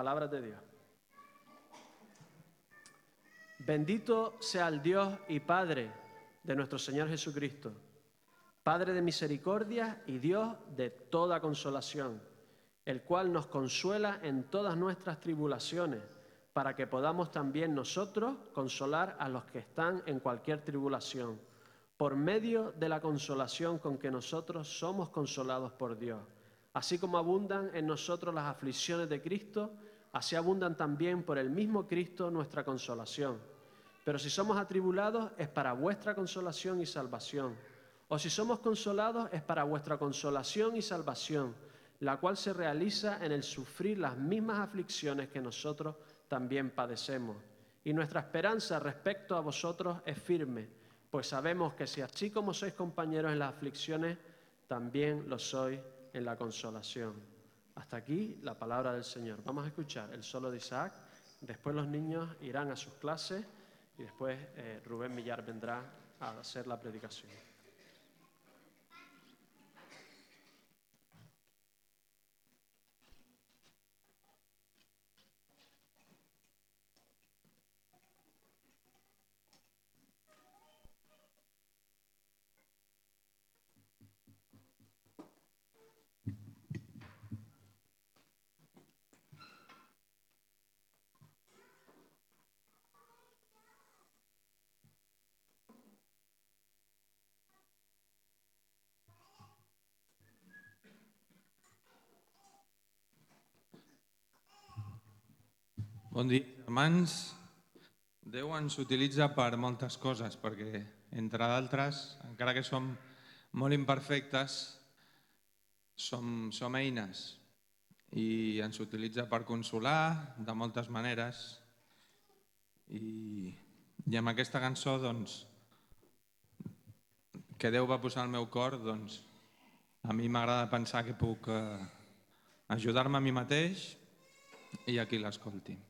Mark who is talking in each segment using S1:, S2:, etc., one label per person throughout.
S1: De Dios. Bendito sea el Dios y Padre de nuestro Señor Jesucristo, Padre de misericordia y Dios de toda consolación, el cual nos consuela en todas nuestras tribulaciones, para que podamos también nosotros consolar a los que están en cualquier tribulación, por medio de la consolación con que nosotros somos consolados por Dios Así como abundan en nosotros las aflicciones de Cristo, así abundan también por el mismo Cristo nuestra consolación. Pero si somos atribulados es para vuestra consolación y salvación. O si somos consolados es para vuestra consolación y salvación, la cual se realiza en el sufrir las mismas aflicciones que nosotros también padecemos. Y nuestra esperanza respecto a vosotros es firme, pues sabemos que si así como sois compañeros en las aflicciones, también lo sois en la consolación. Hasta aquí la palabra del Señor. Vamos a escuchar el solo de Isaac. Después los niños irán a sus clases y después eh, Rubén Millar vendrá a hacer la predicación.
S2: Bon dia, germans. Déu ens utilitza per moltes coses, perquè, entre d'altres, encara que som molt imperfectes, som, som eines i ens utilitza per consolar de moltes maneres i, i amb aquesta cançó doncs, que Déu va posar al meu cor doncs, a mi m'agrada pensar que puc eh, ajudar-me a mi mateix i a qui l'escolti.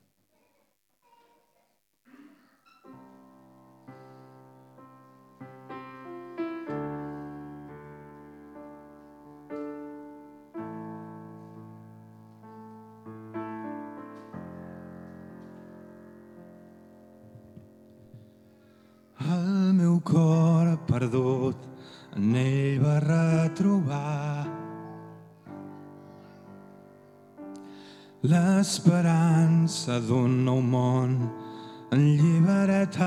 S2: Perdut, en ell va retrobar l'esperança d'un nou món en llibertat.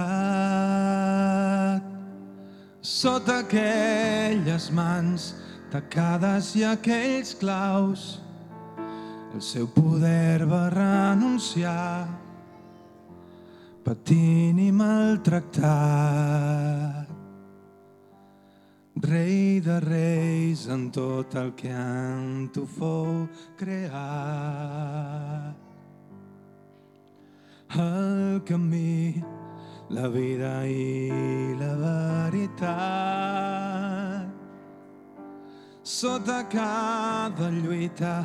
S2: Sota aquelles mans tacades i aquells claus, el seu poder va renunciar, patint i maltractat. Rei de reis en tot el que en tu fou creat. El camí, la vida i la veritat. Sota cada lluita,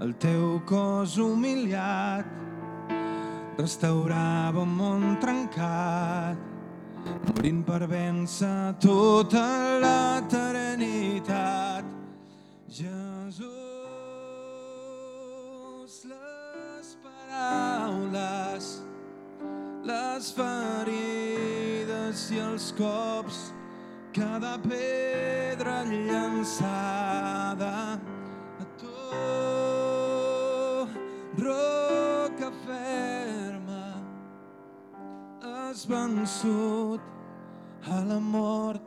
S2: el teu cos humiliat restaurava un món trencat morint per vèncer tota l'eternitat. Jesús, les paraules, les ferides i els cops, cada pedra llançada vençut a la mort.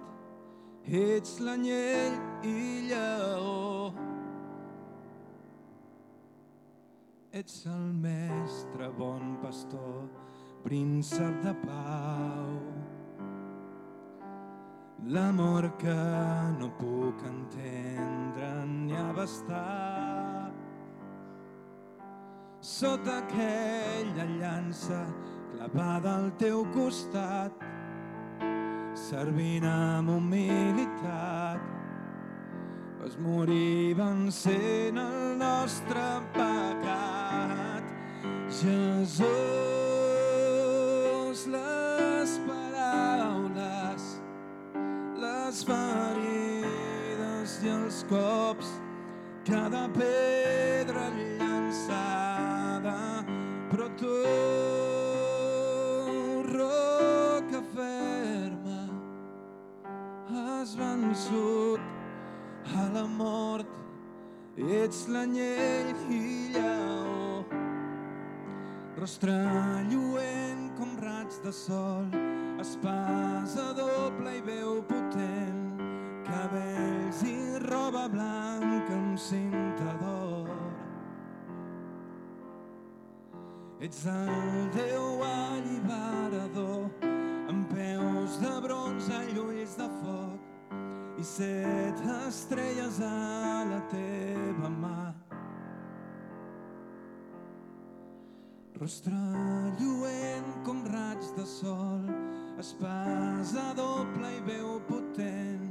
S2: Ets l'anyell i lleó. Ets el mestre, bon pastor, príncep de pau. L'amor que no puc entendre ni abastar. Sota aquella llança clavada al teu costat, servint amb humilitat. Vas morir vencent el nostre pecat. Jesús, les paraules, les ferides i els cops, cada pedra llançada però tu, vençut a la mort. Ets l'anyell i lleó, rostre lluent com raig de sol, espasa doble i veu potent, cabells i roba blanca amb cinta d'or. Ets el Déu alliberador, amb peus de bronze i ulls de foc, set estrelles a la teva mà. Rostre lluent com raig de sol, espasa doble i veu potent,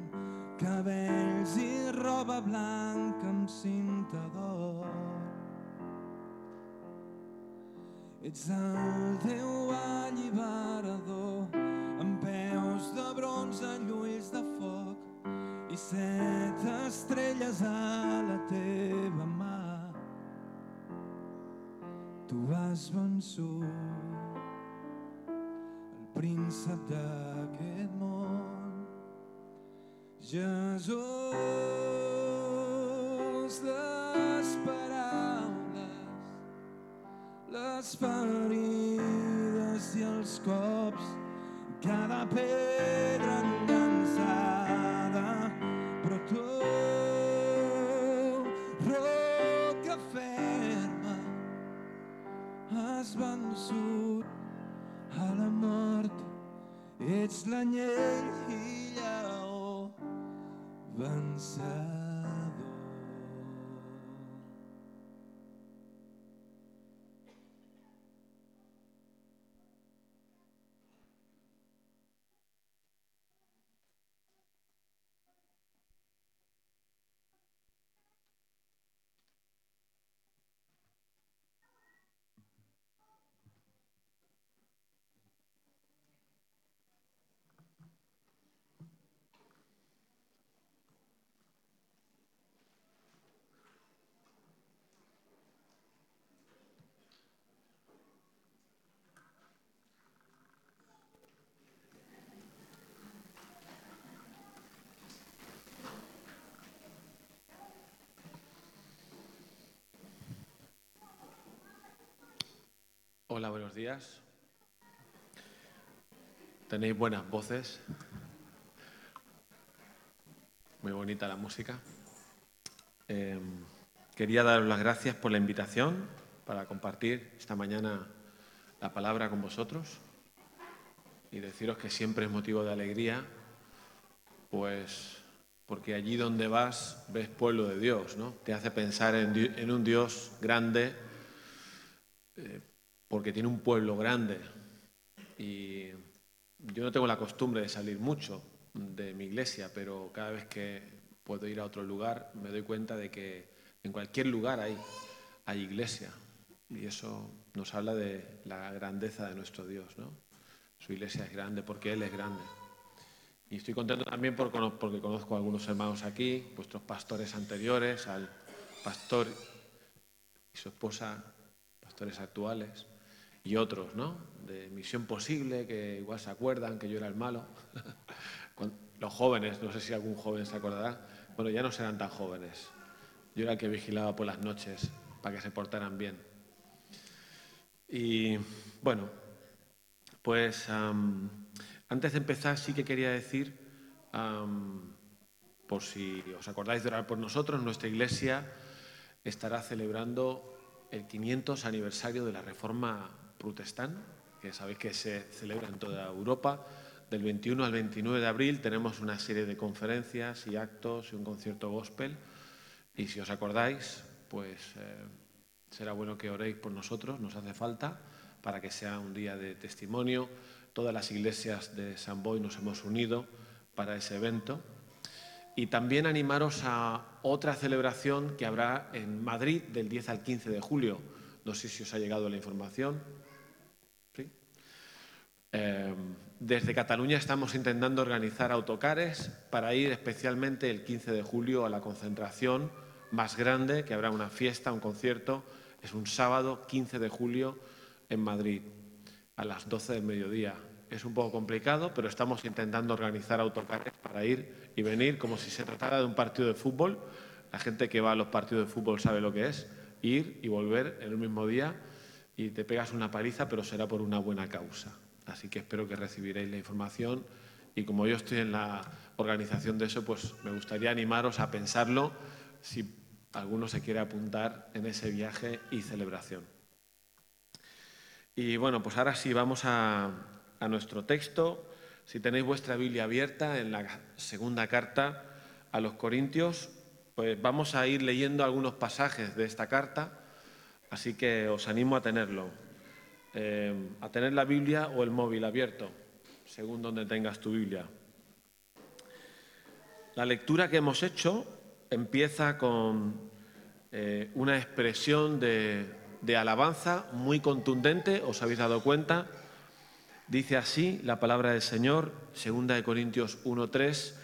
S2: cabells i roba blanca amb cinta d'or. Ets el Déu alliberador, amb peus de bronze i ulls de foc, i set estrelles a la teva mà. Tu has vençut el príncep d'aquest món. Jesús, les paraules, les ferides i els cops, cada pedra llançada, It's dla niej hilaw bansa.
S3: Hola, buenos días. Tenéis buenas voces. Muy bonita la música. Eh, quería daros las gracias por la invitación para compartir esta mañana la palabra con vosotros y deciros que siempre es motivo de alegría, pues porque allí donde vas ves pueblo de Dios, ¿no? Te hace pensar en, un Dios grande, porque tiene un pueblo grande. Y yo no tengo la costumbre de salir mucho de mi iglesia, pero cada vez que puedo ir a otro lugar me doy cuenta de que en cualquier lugar hay, hay iglesia. Y eso nos habla de la grandeza de nuestro Dios, ¿no? Su iglesia es grande porque Él es grande. Y estoy contento también porque conozco a algunos hermanos aquí, vuestros pastores anteriores, al pastor y su esposa, pastores actuales, y otros, ¿no? De Misión Posible, que igual se acuerdan que yo era el malo. Los jóvenes, no sé si algún joven se acordará, bueno, ya no serán tan jóvenes. Yo era el que vigilaba por las noches para que se portaran bien. Y bueno, pues am, antes de empezar sí que quería decir, por si os acordáis de orar por nosotros, nuestra iglesia estará celebrando el 500 aniversario de la Reforma Protestante, que sabéis que se celebra en toda Europa. Del 21 al 29 de abril tenemos una serie de conferencias y actos y un concierto gospel. Y si os acordáis, pues eh, será bueno que oréis por nosotros, nos hace falta, para que sea un día de testimonio. Todas las iglesias de San Boy nos hemos unido para ese evento. Y también animaros a otra celebración que habrá en Madrid del 10 al 15 de julio. No sé si os ha llegado la información. Eh, desde Cataluña estamos intentando organizar autocares para ir especialmente el 15 de julio a la concentración más grande, que habrá una fiesta, un concierto. Es un sábado 15 de julio en Madrid a las 12 del mediodía. Es un poco complicado, pero estamos intentando organizar autocares para ir y venir como si se tratara de un partido de fútbol. La gente que va a los partidos de fútbol sabe lo que es, ir y volver en el mismo día y te pegas una paliza, pero será por una buena causa. Así que espero que recibiréis la información y como yo estoy en la organización de eso, pues me gustaría animaros a pensarlo si alguno se quiere apuntar en ese viaje y celebración. Y bueno, pues ahora sí vamos a, nuestro texto. Si tenéis vuestra Biblia abierta en la segunda carta a los Corintios, pues vamos a ir leyendo algunos pasajes de esta carta, así que os animo a tenerlo, eh, a tener la Biblia o el móvil abierto, según donde tengas tu Biblia. La lectura que hemos hecho empieza con eh, una expresión de, de alabanza muy contundente, os habéis dado cuenta. Dice así la palabra del Señor, segunda de Corintios 1:3,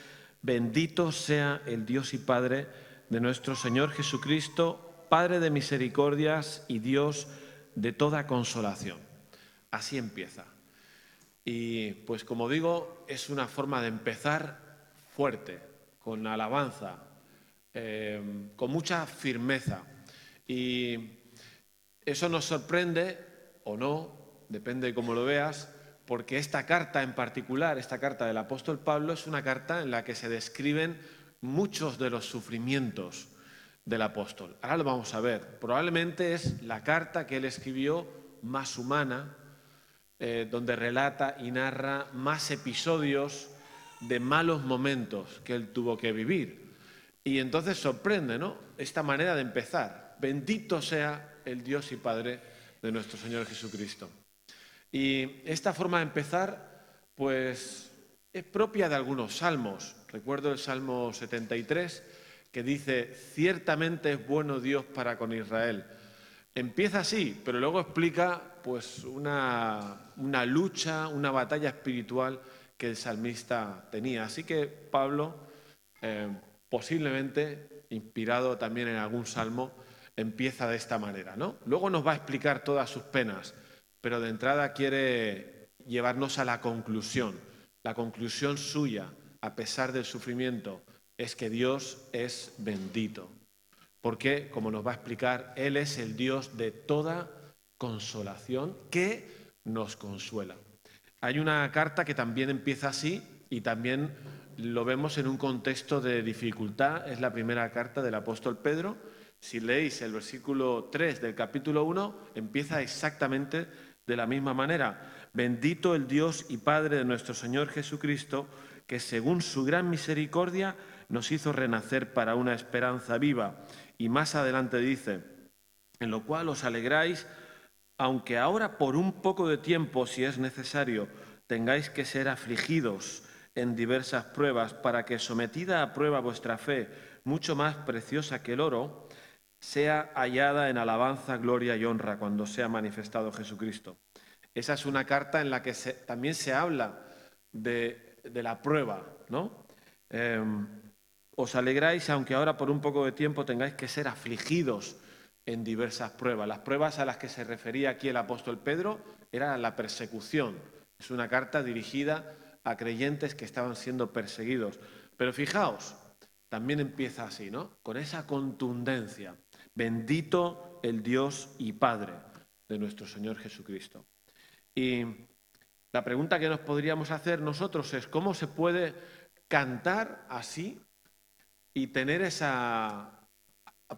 S3: bendito sea el Dios y Padre de nuestro Señor Jesucristo, Padre de misericordias y Dios de toda consolación. Así empieza. Y pues como digo, es una forma de empezar fuerte, con alabanza, eh, con mucha firmeza. Y eso nos sorprende o no, depende de cómo lo veas, porque esta carta en particular, esta carta del apóstol Pablo, es una carta en la que se describen muchos de los sufrimientos del apóstol. Ahora lo vamos a ver. Probablemente es la carta que él escribió más humana, eh, donde relata y narra más episodios de malos momentos que él tuvo que vivir. Y entonces sorprende, ¿no? Esta manera de empezar. Bendito sea el Dios y Padre de nuestro Señor Jesucristo. Y esta forma de empezar, pues es propia de algunos salmos. Recuerdo el Salmo 73 que dice, ciertamente es bueno Dios para con Israel. Empieza así, pero luego explica pues una, una lucha, una batalla espiritual que el salmista tenía. Así que Pablo, eh, posiblemente inspirado también en algún salmo, empieza de esta manera. ¿no? Luego nos va a explicar todas sus penas, pero de entrada quiere llevarnos a la conclusión. La conclusión suya, a pesar del sufrimiento, es que Dios es bendito. Porque, como nos va a explicar, Él es el Dios de toda consolación que nos consuela. Hay una carta que también empieza así y también lo vemos en un contexto de dificultad. Es la primera carta del apóstol Pedro si leéis el versículo 3 del capítulo 1, empieza exactamente de la misma manera. Bendito el Dios y Padre de nuestro Señor Jesucristo, que según su gran misericordia nos hizo renacer para una esperanza viva. Y más adelante dice, en lo cual os alegráis, aunque ahora por un poco de tiempo, si es necesario, tengáis que ser afligidos en diversas pruebas, para que sometida a prueba vuestra fe, mucho más preciosa que el oro, sea hallada en alabanza, gloria y honra cuando sea manifestado Jesucristo. Esa es una carta en la que también se habla de, la prueba, ¿no? Em, os alegráis, aunque ahora por un poco de tiempo tengáis que ser afligidos en diversas pruebas. Las pruebas a las que se refería aquí el apóstol Pedro era la persecución. Es una carta dirigida a creyentes que estaban siendo perseguidos. Pero fijaos, también empieza así, ¿no? Con esa contundencia. Bendito el Dios y Padre de nuestro Señor Jesucristo. Y la pregunta que nos podríamos hacer nosotros es, ¿cómo se puede cantar así y tener esa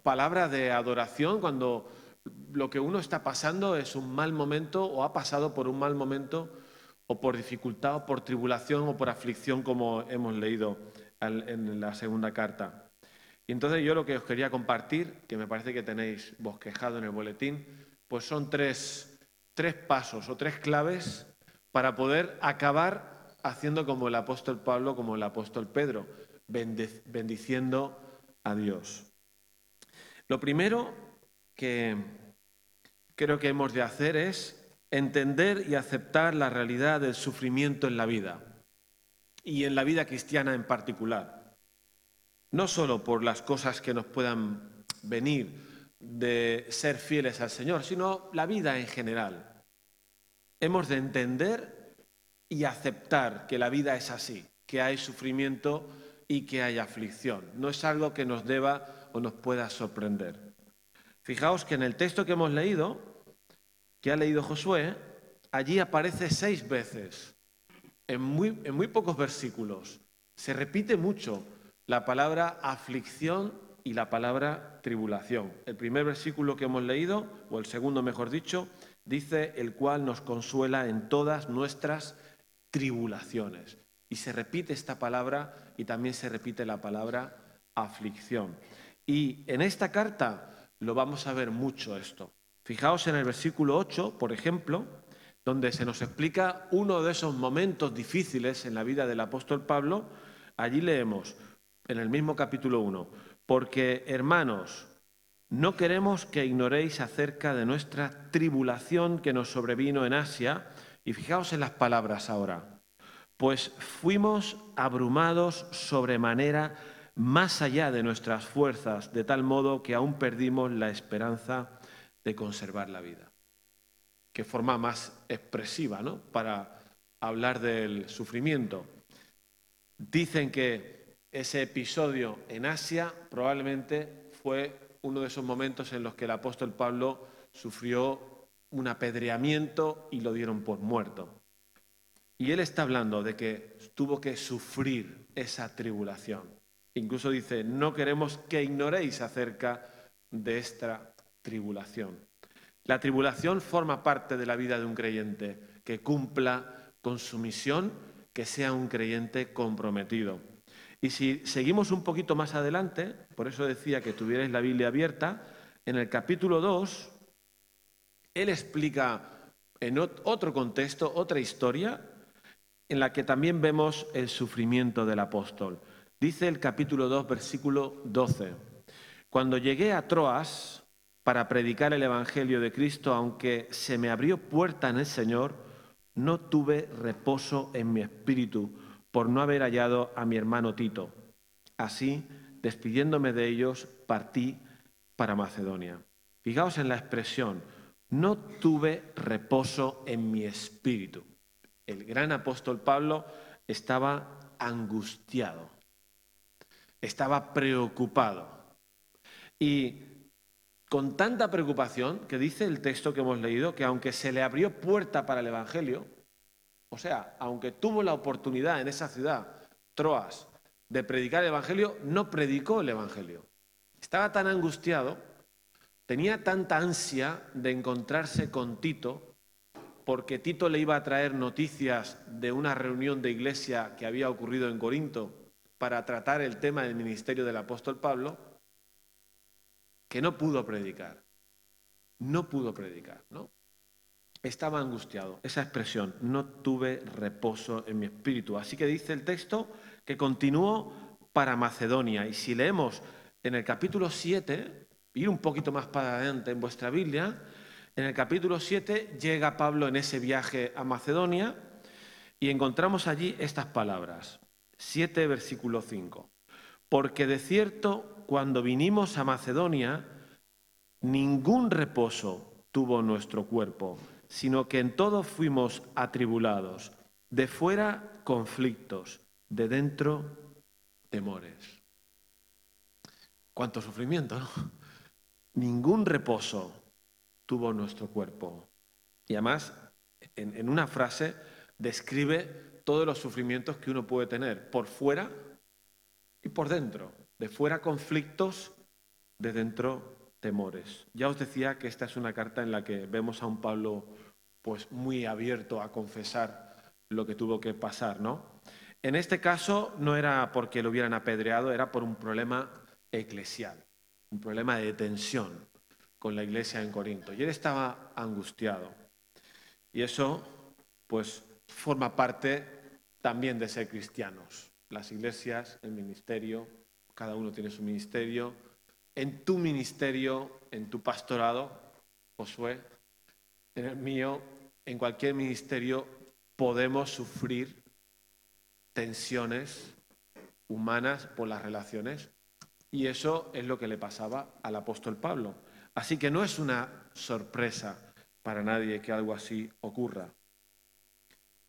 S3: palabra de adoración cuando lo que uno está pasando es un mal momento o ha pasado por un mal momento o por dificultad o por tribulación o por aflicción como hemos leído en la segunda carta? Y entonces yo lo que os quería compartir, que me parece que tenéis bosquejado en el boletín, pues son tres, tres pasos o tres claves para poder acabar haciendo como el apóstol Pablo, como el apóstol Pedro, bendiciendo a Dios. Lo primero que creo que hemos de hacer es entender y aceptar la realidad del sufrimiento en la vida y en la vida cristiana en particular no solo por las cosas que nos puedan venir de ser fieles al Señor, sino la vida en general. hemos de entender y aceptar que la vida es así, que hay sufrimiento y que hay aflicción. No es algo que nos deba o nos pueda sorprender. Fijaos que en el texto que hemos leído, que ha leído Josué, allí aparece seis veces, en muy, en muy pocos versículos. Se repite mucho la palabra aflicción y la palabra tribulación. El primer versículo que hemos leído, o el segundo mejor dicho, dice el cual nos consuela en todas nuestras tribulaciones. Y se repite esta palabra y también se repite la palabra aflicción. Y en esta carta lo vamos a ver mucho esto. Fijaos en el versículo 8, por ejemplo, donde se nos explica uno de esos momentos difíciles en la vida del apóstol Pablo. Allí leemos, en el mismo capítulo 1, porque hermanos, no queremos que ignoréis acerca de nuestra tribulación que nos sobrevino en Asia, y fijaos en las palabras ahora, pues fuimos abrumados sobremanera más allá de nuestras fuerzas, de tal modo que aún perdimos la esperanza de conservar la vida. Qué forma más expresiva, ¿no? Para hablar del sufrimiento. Dicen que ese episodio en Asia probablemente fue uno de esos momentos en los que el apóstol Pablo sufrió un apedreamiento y lo dieron por muerto. Y él está hablando de que tuvo que sufrir esa tribulación. Incluso dice, no queremos que ignoréis acerca de esta tribulación. La tribulación forma parte de la vida de un creyente, que cumpla con su misión, que sea un creyente comprometido. Y si seguimos un poquito más adelante, por eso decía que tuvierais la Biblia abierta, en el capítulo 2, él explica en otro contexto, otra historia, en la que también vemos el sufrimiento del apóstol. Dice el capítulo 2, versículo 12, cuando llegué a Troas para predicar el Evangelio de Cristo, aunque se me abrió puerta en el Señor, no tuve reposo en mi espíritu por no haber hallado a mi hermano Tito. Así, despidiéndome de ellos, partí para Macedonia. Fijaos en la expresión, no tuve reposo en mi espíritu. El gran apóstol Pablo estaba angustiado, estaba preocupado. Y con tanta preocupación que dice el texto que hemos leído que aunque se le abrió puerta para el Evangelio, o sea, aunque tuvo la oportunidad en esa ciudad, Troas, de predicar el Evangelio, no predicó el Evangelio. Estaba tan angustiado, tenía tanta ansia de encontrarse con Tito, porque Tito le iba a traer noticias de una reunión de iglesia que había ocurrido en Corinto para tratar el tema del ministerio del apóstol Pablo, que no pudo predicar. No pudo predicar, ¿no? estaba angustiado. Esa expresión, no tuve reposo en mi espíritu. Así que dice el texto que continuó para Macedonia. Y si leemos en el capítulo 7, ir un poquito más para adelante en vuestra Biblia, en el capítulo 7 llega Pablo en ese viaje a Macedonia y encontramos allí estas palabras. 7 versículo 5. Porque de cierto, cuando vinimos a Macedonia, ningún reposo tuvo nuestro cuerpo sino que en todo fuimos atribulados, de fuera conflictos, de dentro temores. Cuánto sufrimiento, ¿no? Ningún reposo tuvo nuestro cuerpo. Y además, en, una frase, describe todos los sufrimientos que uno puede tener, por fuera y por dentro. De fuera conflictos, de dentro temores. Ya os decía que esta es una carta en la que vemos a un Pablo pues muy abierto a confesar lo que tuvo que pasar, ¿no? En este caso no era porque lo hubieran apedreado, era por un problema eclesial, un problema de tensión con la iglesia en Corinto. Y él estaba angustiado. Y eso, pues, forma parte también de ser cristianos. Las iglesias, el ministerio, cada uno tiene su ministerio, en tu ministerio, en tu pastorado, Josué, en el mío, en cualquier ministerio, podemos sufrir tensiones humanas por las relaciones. Y eso es lo que le pasaba al apóstol Pablo. Así que no es una sorpresa para nadie que algo así ocurra.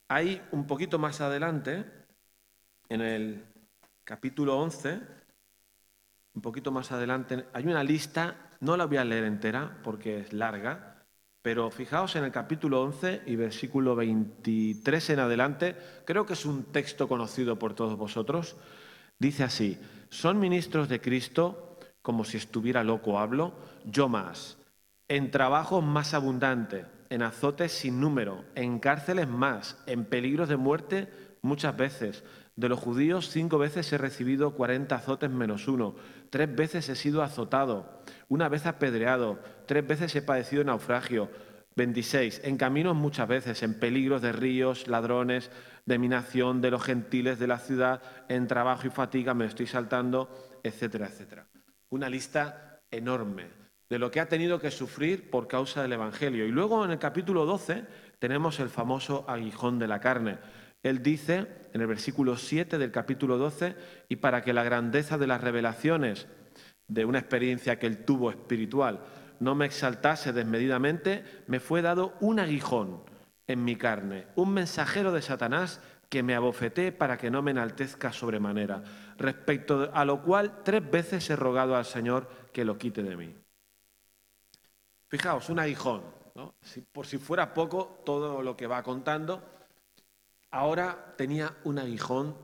S3: Hay un poquito más adelante, en el capítulo 11, un poquito más adelante, hay una lista, no la voy a leer entera porque es larga, pero fijaos en el capítulo 11 y versículo 23 en adelante, creo que es un texto conocido por todos vosotros, dice así, son ministros de Cristo, como si estuviera loco hablo, yo más, en trabajo más abundante, en azotes sin número, en cárceles más, en peligros de muerte muchas veces. De los judíos cinco veces he recibido cuarenta azotes menos uno, tres veces he sido azotado, una vez apedreado, tres veces he padecido naufragio, 26. En caminos muchas veces, en peligros de ríos, ladrones, de minación de los gentiles de la ciudad, en trabajo y fatiga, me estoy saltando, etcétera, etcétera. Una lista enorme de lo que ha tenido que sufrir por causa del Evangelio. Y luego en el capítulo 12 tenemos el famoso aguijón de la carne. Él dice en el versículo 7 del capítulo 12, y para que la grandeza de las revelaciones de una experiencia que él tuvo espiritual no me exaltase desmedidamente, me fue dado un aguijón en mi carne, un mensajero de Satanás que me abofeté para que no me enaltezca sobremanera, respecto a lo cual tres veces he rogado al Señor que lo quite de mí. Fijaos, un aguijón, por si fuera poco todo lo que va contando, ahora tenía un aguijón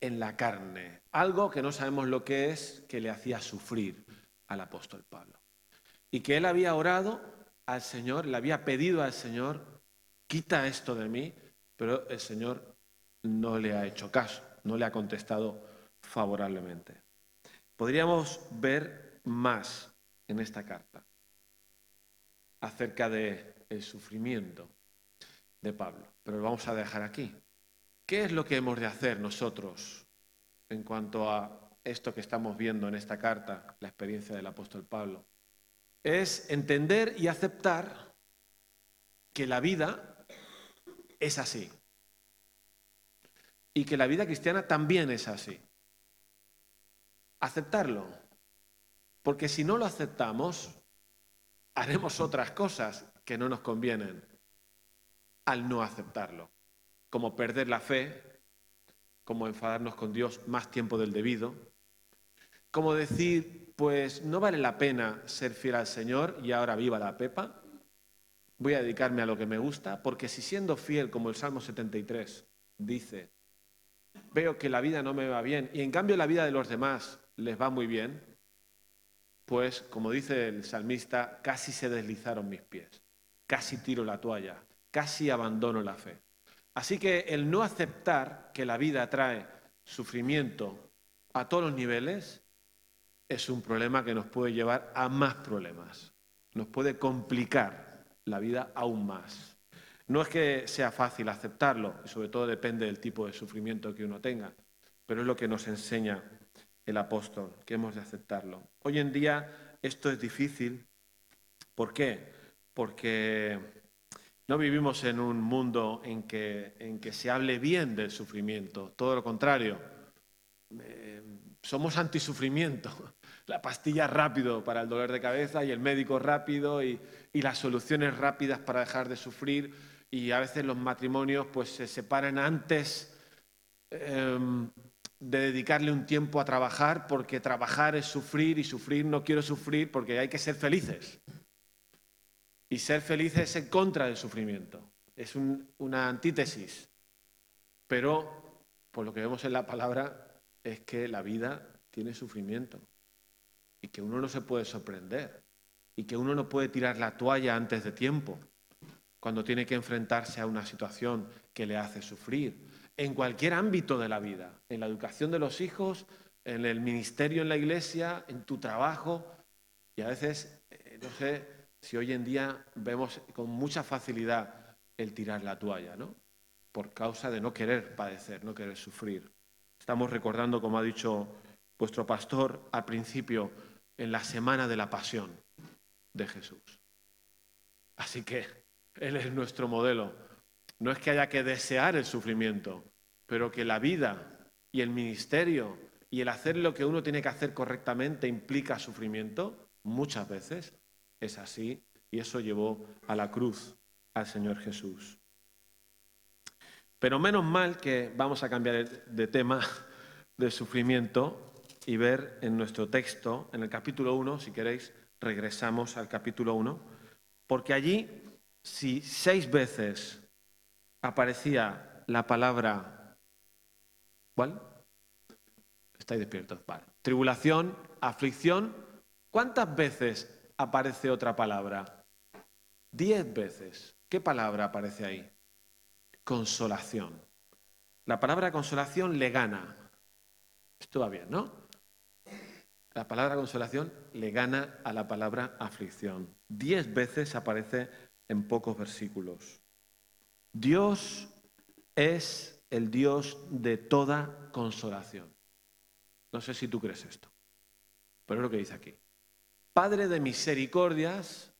S3: en la carne, algo que no sabemos lo que es, que le hacía sufrir al apóstol Pablo. Y que él había orado al Señor, le había pedido al Señor, quita esto de mí, pero el Señor no le ha hecho caso, no le ha contestado favorablemente. Podríamos ver más en esta carta acerca del el sufrimiento de Pablo, pero lo vamos a dejar aquí. ¿Qué es lo que hemos de hacer nosotros en cuanto a esto que estamos viendo en esta carta, la experiencia del apóstol Pablo? Es entender y aceptar que la vida es así y que la vida cristiana también es así. Aceptarlo, porque si no lo aceptamos, haremos otras cosas que no nos convienen al no aceptarlo, como perder la fe, como enfadarnos con Dios más tiempo del debido, como decir, pues no vale la pena ser fiel al Señor y ahora viva la pepa, voy a dedicarme a lo que me gusta, porque si siendo fiel, como el Salmo 73 dice, veo que la vida no me va bien y en cambio la vida de los demás les va muy bien, pues, como dice el salmista, casi se deslizaron mis pies, casi tiro la toalla, casi abandono la fe. Así que el no aceptar que la vida trae sufrimiento a todos los niveles es un problema que nos puede llevar a más problemas, nos puede complicar la vida aún más. No es que sea fácil aceptarlo, y sobre todo depende del tipo de sufrimiento que uno tenga, pero es lo que nos enseña el apóstol, que hemos de aceptarlo. Hoy en día esto es difícil. ¿Por qué? Porque no vivimos en un mundo en que, en que se hable bien del sufrimiento, todo lo contrario. Eh, somos antisufrimiento. La pastilla rápido para el dolor de cabeza y el médico rápido y, las soluciones rápidas para dejar de sufrir. Y a veces los matrimonios pues, se separan antes em, de dedicarle un tiempo a trabajar porque trabajar es sufrir y sufrir no quiero sufrir porque hay que ser felices. Y ser felices es en contra del sufrimiento. Es una antítesis. Pero, por lo que vemos en la palabra, es que la vida tiene sufrimiento. Y que uno no se puede sorprender. Y que uno no puede tirar la toalla antes de tiempo. Cuando tiene que enfrentarse a una situación que le hace sufrir en cualquier ámbito de la vida, en la educación de los hijos, en el ministerio en la iglesia, en tu trabajo. Y a veces, eh, no sé si hoy en día vemos con mucha facilidad el tirar la toalla, ¿no? Por causa de no querer padecer, no querer sufrir. Estamos recordando, como ha dicho vuestro pastor al principio, en la semana de la pasión de Jesús. Así que Él es nuestro modelo. No es que haya que desear el sufrimiento, pero que la vida y el ministerio y el hacer lo que uno tiene que hacer correctamente implica sufrimiento, muchas veces es así, y eso llevó a la cruz al Señor Jesús. Pero menos mal que vamos a cambiar de tema del sufrimiento y ver en nuestro texto, en el capítulo 1, si queréis, regresamos al capítulo 1, porque allí, si seis veces aparecía la palabra, ¿cuál? Estáis despiertos, vale. Tribulación, aflicción, ¿cuántas veces aparece otra palabra? Diez veces. ¿Qué palabra aparece ahí? Consolación. La palabra consolación le gana. Esto va bien, ¿no? La palabra consolación le gana a la palabra aflicción. Diez veces aparece en pocos versículos. Dios es el Dios de toda consolación. No sé si tú crees esto, pero es lo que dice aquí. Padre de misericordias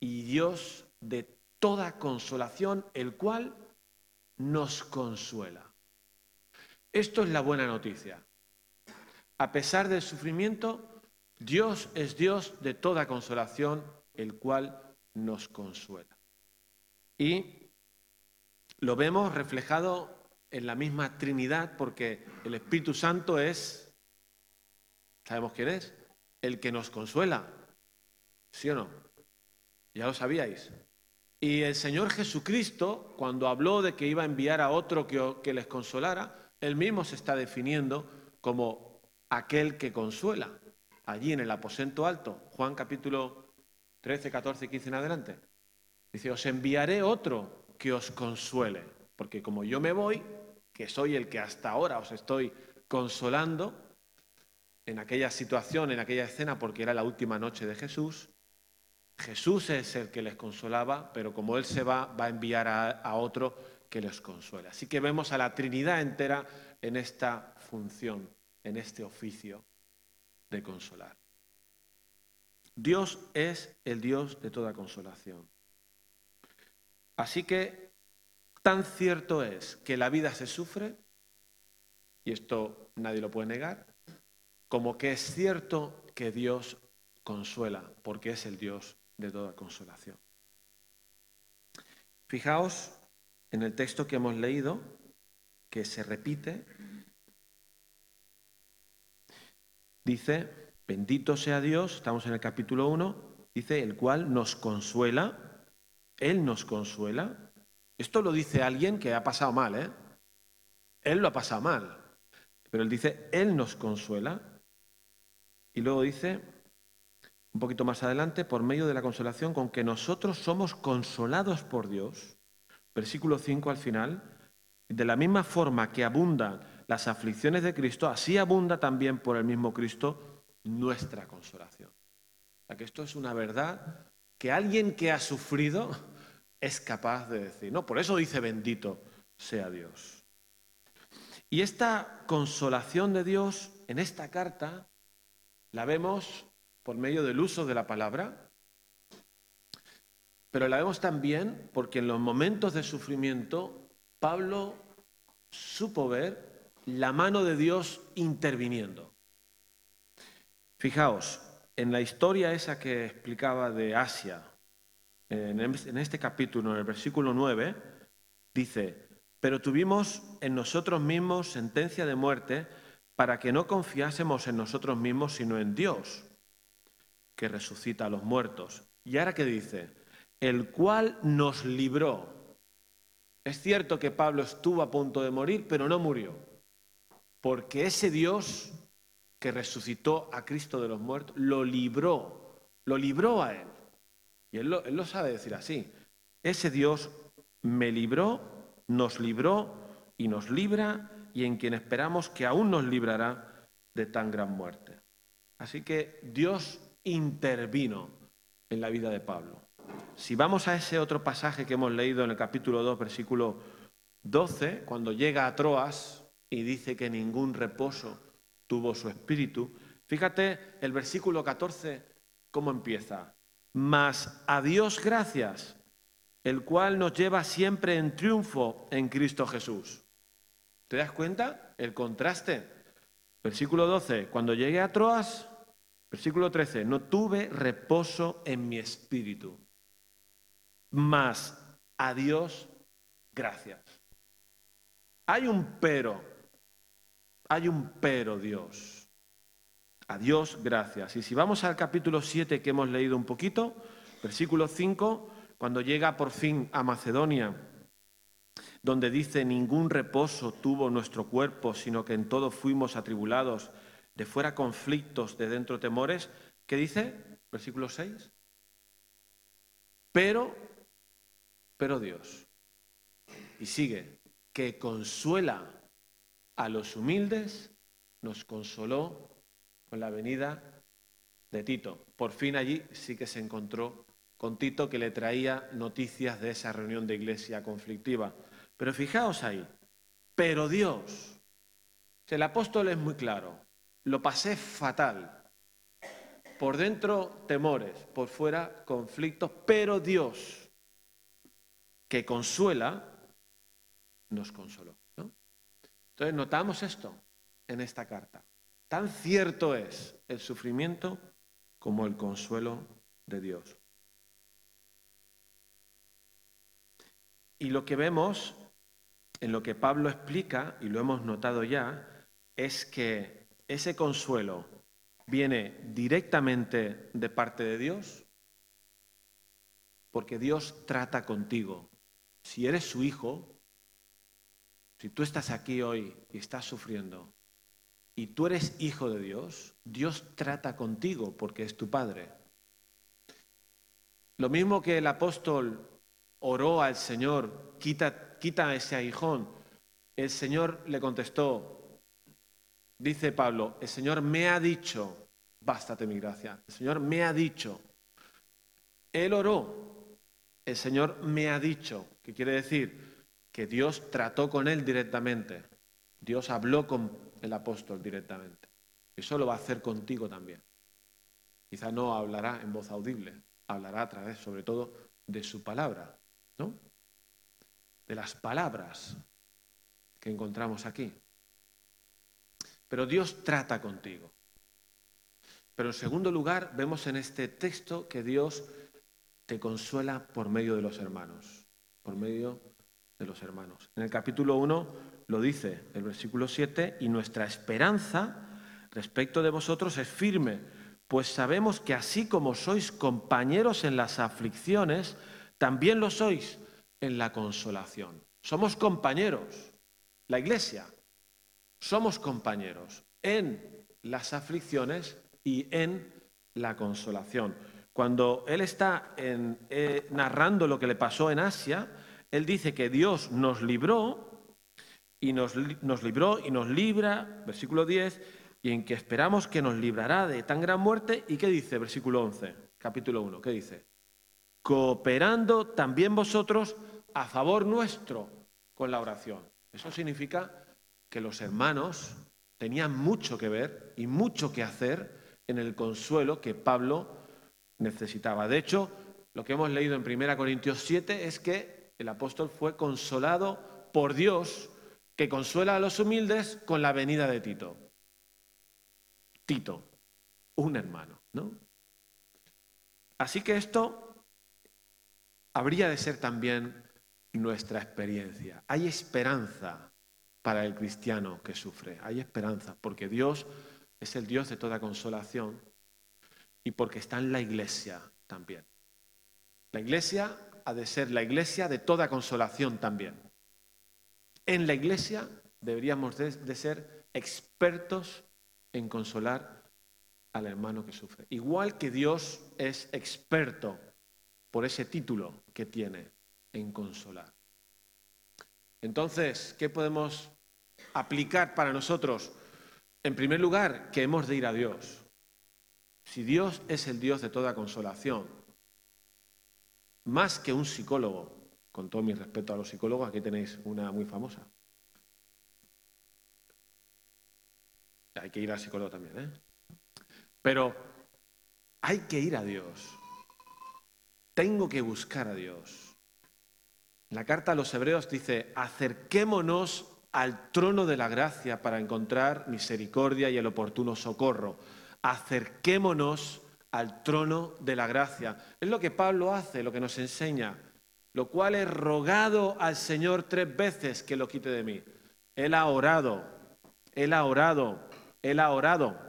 S3: y Dios de toda consolación, el cual nos consuela. Esto es la buena noticia. A pesar del sufrimiento, Dios es Dios de toda consolación, el cual nos consuela. Y lo vemos reflejado en la misma Trinidad porque el Espíritu Santo es, ¿sabemos quién es? El que nos consuela. ¿Sí o no? Ya lo sabíais. Y el Señor Jesucristo, cuando habló de que iba a enviar a otro que, les consolara, él mismo se está definiendo como aquel que consuela. Allí en el aposento alto, Juan capítulo 13, 14 y 15 en adelante. Dice, os enviaré otro que os consuele, porque como yo me voy, que soy el que hasta ahora os estoy consolando, en aquella situación, en aquella escena, porque era la última noche de Jesús, Jesús es el que les consolaba, pero como Él se va, va a enviar a, otro que les consuela. Así que vemos a la Trinidad entera en esta función en este oficio de consolar. Dios es el Dios de toda consolación. Así que tan cierto es que la vida se sufre, y esto nadie lo puede negar, como que es cierto que Dios consuela, porque es el Dios de toda consolación. Fijaos en el texto que hemos leído, que se repite dice, bendito sea Dios, estamos en el capítulo 1, dice, el cual nos consuela, Él nos consuela. Esto lo dice alguien que ha pasado mal, ¿eh? Él lo ha pasado mal, pero Él dice, Él nos consuela. Y luego dice, un poquito más adelante, por medio de la consolación con que nosotros somos consolados por Dios, versículo 5 al final, de la misma forma que abundan las aflicciones de Cristo, así abunda también por el mismo Cristo nuestra consolación. O que esto es una verdad que alguien que ha sufrido es capaz de decir. No, por eso dice bendito sea Dios. Y esta consolación de Dios en esta carta la vemos por medio del uso de la palabra, pero la vemos también porque en los momentos de sufrimiento Pablo supo ver la mano de Dios interviniendo. Fijaos, en la historia esa que explicaba de Asia, en este capítulo, en el versículo 9, dice, pero tuvimos en nosotros mismos sentencia de muerte para que no confiásemos en nosotros mismos, sino en Dios, que resucita a los muertos. Y ahora que dice, el cual nos libró. Es cierto que Pablo estuvo a punto de morir, pero no murió porque ese Dios que resucitó a Cristo de los muertos lo libró, lo libró a él. Y él lo, sabe decir así. Ese Dios me libró, nos libró y nos libra y en quien esperamos que aún nos librará de tan gran muerte. Así que Dios intervino en la vida de Pablo. Si vamos a ese otro pasaje que hemos leído en el capítulo 2, versículo 12, cuando llega a Troas, y dice que ningún reposo tuvo su espíritu. Fíjate el versículo 14, cómo empieza. Mas a Dios gracias, el cual nos lleva siempre en triunfo en Cristo Jesús. ¿Te das cuenta? El contraste. Versículo 12, cuando llegué a Troas, versículo 13, no tuve reposo en mi espíritu. Mas a Dios gracias. Hay un pero, hay un pero Dios. A Dios gracias. Y si vamos al capítulo 7 que hemos leído un poquito, versículo 5, cuando llega por fin a Macedonia, donde dice, ningún reposo tuvo nuestro cuerpo, sino que en todo fuimos atribulados, de fuera conflictos, de dentro temores, ¿qué dice? Versículo 6. Pero, pero Dios. Y sigue, que consuela a los humildes, nos consoló con la venida de Tito. Por fin allí sí que se encontró con Tito que le traía noticias de esa reunión de iglesia conflictiva. Pero fijaos ahí, pero Dios, el apóstol es muy claro, lo pasé fatal. Por dentro temores, por fuera conflictos, pero Dios, que consuela, nos consoló. Entonces notamos esto en esta carta. Tan cierto es el sufrimiento como el consuelo de Dios. Y lo que vemos en lo que Pablo explica, y lo hemos notado ya, es que ese consuelo viene directamente de parte de Dios, porque Dios trata contigo. Si eres su hijo, si tú estás aquí hoy y estás sufriendo, y tú eres hijo de Dios, Dios trata contigo porque es tu Padre. Lo mismo que el apóstol oró al Señor, quita ese aguijón. El Señor le contestó, dice Pablo, el Señor me ha dicho, bástate mi gracia, el Señor me ha dicho. Él oró, el Señor me ha dicho, que quiere decir que Dios trató con él directamente, Dios habló con el apóstol directamente. Eso lo va a hacer contigo también. Quizá no hablará en voz audible, hablará a través sobre todo de su palabra, ¿no? de las palabras que encontramos aquí. Pero Dios trata contigo. Pero en segundo lugar, vemos en este texto que Dios te consuela por medio de los hermanos, por medio de los hermanos. En el capítulo 1 lo dice el versículo 7, y nuestra esperanza respecto de vosotros es firme, pues sabemos que así como sois compañeros en las aflicciones, también lo sois en la consolación. Somos compañeros, la iglesia, somos compañeros en las aflicciones y en la consolación. Cuando él está eh, narrando lo que le pasó en Asia, él dice que Dios nos libró y nos, nos libró y nos libra, versículo 10, y en que esperamos que nos librará de tan gran muerte. ¿Y qué dice, versículo 11, capítulo 1? ¿Qué dice? Cooperando también vosotros a favor nuestro con la oración. Eso significa que los hermanos tenían mucho que ver y mucho que hacer en el consuelo que Pablo necesitaba. De hecho, lo que hemos leído en 1 Corintios 7 es que el apóstol fue consolado por Dios, que consuela a los humildes con la venida de Tito. Tito, un hermano, ¿no? Así que esto habría de ser también nuestra experiencia. Hay esperanza para el cristiano que sufre, hay esperanza, porque Dios es el Dios de toda consolación y porque está en la iglesia también. La iglesia ha de ser la iglesia de toda consolación también. En la iglesia deberíamos de, ser expertos en consolar al hermano que sufre. Igual que Dios es experto por ese título que tiene en consolar. Entonces, ¿qué podemos aplicar para nosotros? En primer lugar, que hemos de ir a Dios. Si Dios es el Dios de toda consolación, más que un psicólogo, con todo mi respeto a los psicólogos, aquí tenéis una muy famosa. Hay que ir al psicólogo también, ¿eh? Pero hay que ir a Dios. Tengo que buscar a Dios. La carta a los hebreos dice, acerquémonos al trono de la gracia para encontrar misericordia y el oportuno socorro. Acerquémonos al trono de la gracia. Es lo que Pablo hace, lo que nos enseña, lo cual he rogado al Señor tres veces que lo quite de mí. Él ha orado, Él ha orado, Él ha orado